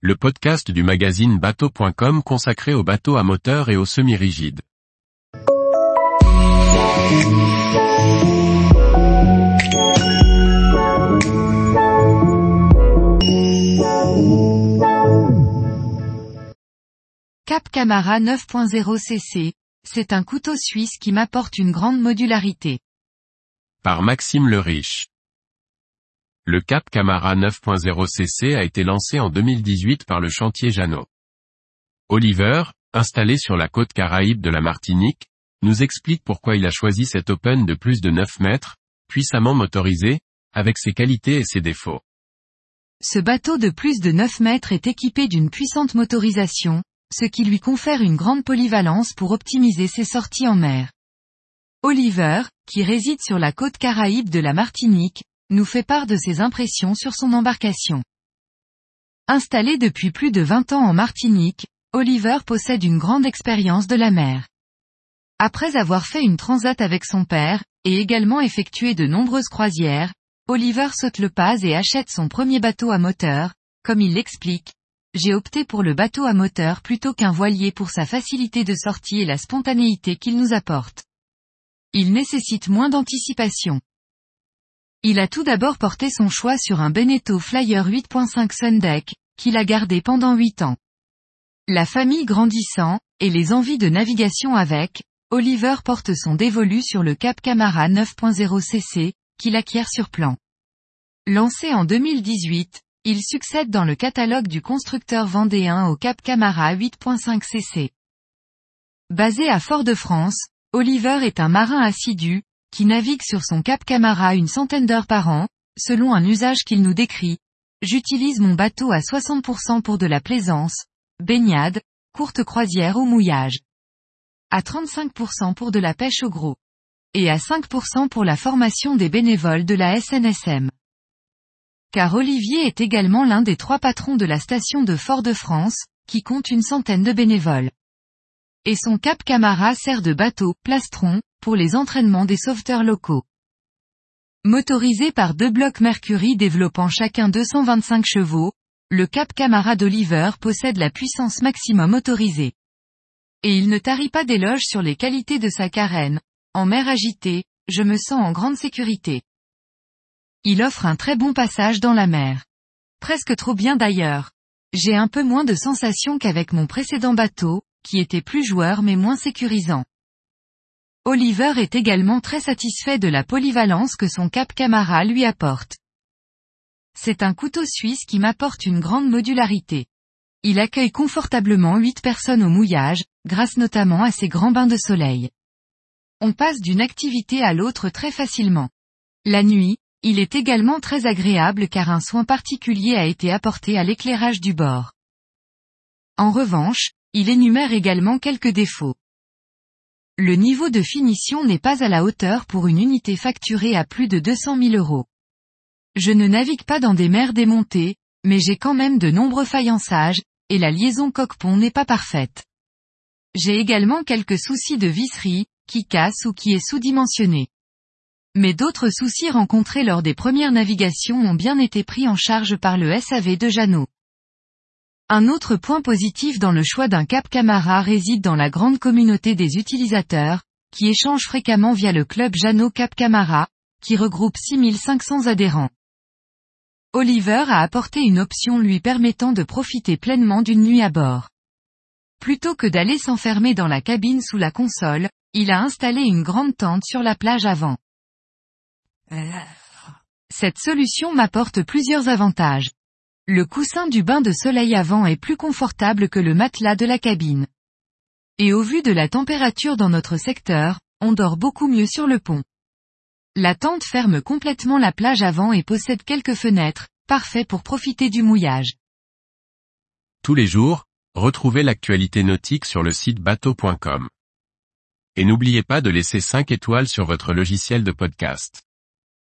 le podcast du magazine bateau.com consacré aux bateaux à moteur et aux semi-rigides. Cap Camara 9.0 cc, c'est un couteau suisse qui m'apporte une grande modularité. Par Maxime Le Riche. Le Cap Camara 9.0 cc a été lancé en 2018 par le chantier Jeannot. Oliver, installé sur la côte caraïbe de la Martinique, nous explique pourquoi il a choisi cet Open de plus de 9 mètres, puissamment motorisé, avec ses qualités et ses défauts. Ce bateau de plus de 9 mètres est équipé d'une puissante motorisation, ce qui lui confère une grande polyvalence pour optimiser ses sorties en mer. Oliver, qui réside sur la côte caraïbe de la Martinique, nous fait part de ses impressions sur son embarcation. Installé depuis plus de 20 ans en Martinique, Oliver possède une grande expérience de la mer. Après avoir fait une transat avec son père, et également effectué de nombreuses croisières, Oliver saute le pas et achète son premier bateau à moteur, comme il l'explique. J'ai opté pour le bateau à moteur plutôt qu'un voilier pour sa facilité de sortie et la spontanéité qu'il nous apporte. Il nécessite moins d'anticipation. Il a tout d'abord porté son choix sur un Beneteau Flyer 8.5 Sundeck, qu'il a gardé pendant 8 ans. La famille grandissant, et les envies de navigation avec, Oliver porte son dévolu sur le Cap Camara 9.0 cc, qu'il acquiert sur plan. Lancé en 2018, il succède dans le catalogue du constructeur vendéen au Cap Camara 8.5 cc. Basé à Fort-de-France, Oliver est un marin assidu, qui navigue sur son Cap Camara une centaine d'heures par an, selon un usage qu'il nous décrit. J'utilise mon bateau à 60% pour de la plaisance, baignade, courte croisière ou mouillage. À 35% pour de la pêche au gros. Et à 5% pour la formation des bénévoles de la SNSM. Car Olivier est également l'un des trois patrons de la station de Fort-de-France, qui compte une centaine de bénévoles. Et son Cap Camara sert de bateau, plastron, pour les entraînements des sauveteurs locaux. Motorisé par deux blocs Mercury développant chacun 225 chevaux, le Cap Camara d'Oliver possède la puissance maximum autorisée. Et il ne tarit pas d'éloges sur les qualités de sa carène. En mer agitée, je me sens en grande sécurité. Il offre un très bon passage dans la mer. Presque trop bien d'ailleurs. J'ai un peu moins de sensations qu'avec mon précédent bateau, qui était plus joueur mais moins sécurisant. Oliver est également très satisfait de la polyvalence que son Cap Camara lui apporte. C'est un couteau suisse qui m'apporte une grande modularité. Il accueille confortablement 8 personnes au mouillage, grâce notamment à ses grands bains de soleil. On passe d'une activité à l'autre très facilement. La nuit, il est également très agréable car un soin particulier a été apporté à l'éclairage du bord. En revanche, il énumère également quelques défauts. Le niveau de finition n'est pas à la hauteur pour une unité facturée à plus de 200 000 euros. Je ne navigue pas dans des mers démontées, mais j'ai quand même de nombreux faïençages, et la liaison coque-pont n'est pas parfaite. J'ai également quelques soucis de visserie, qui casse ou qui est sous-dimensionné. Mais d'autres soucis rencontrés lors des premières navigations ont bien été pris en charge par le SAV de Jeannot. Un autre point positif dans le choix d'un Cap Camara réside dans la grande communauté des utilisateurs, qui échangent fréquemment via le club Jeannot Cap Camara, qui regroupe 6500 adhérents. Oliver a apporté une option lui permettant de profiter pleinement d'une nuit à bord. Plutôt que d'aller s'enfermer dans la cabine sous la console, il a installé une grande tente sur la plage avant. Cette solution m'apporte plusieurs avantages. Le coussin du bain de soleil avant est plus confortable que le matelas de la cabine. Et au vu de la température dans notre secteur, on dort beaucoup mieux sur le pont. La tente ferme complètement la plage avant et possède quelques fenêtres, parfait pour profiter du mouillage. Tous les jours, retrouvez l'actualité nautique sur le site bateau.com. Et n'oubliez pas de laisser 5 étoiles sur votre logiciel de podcast.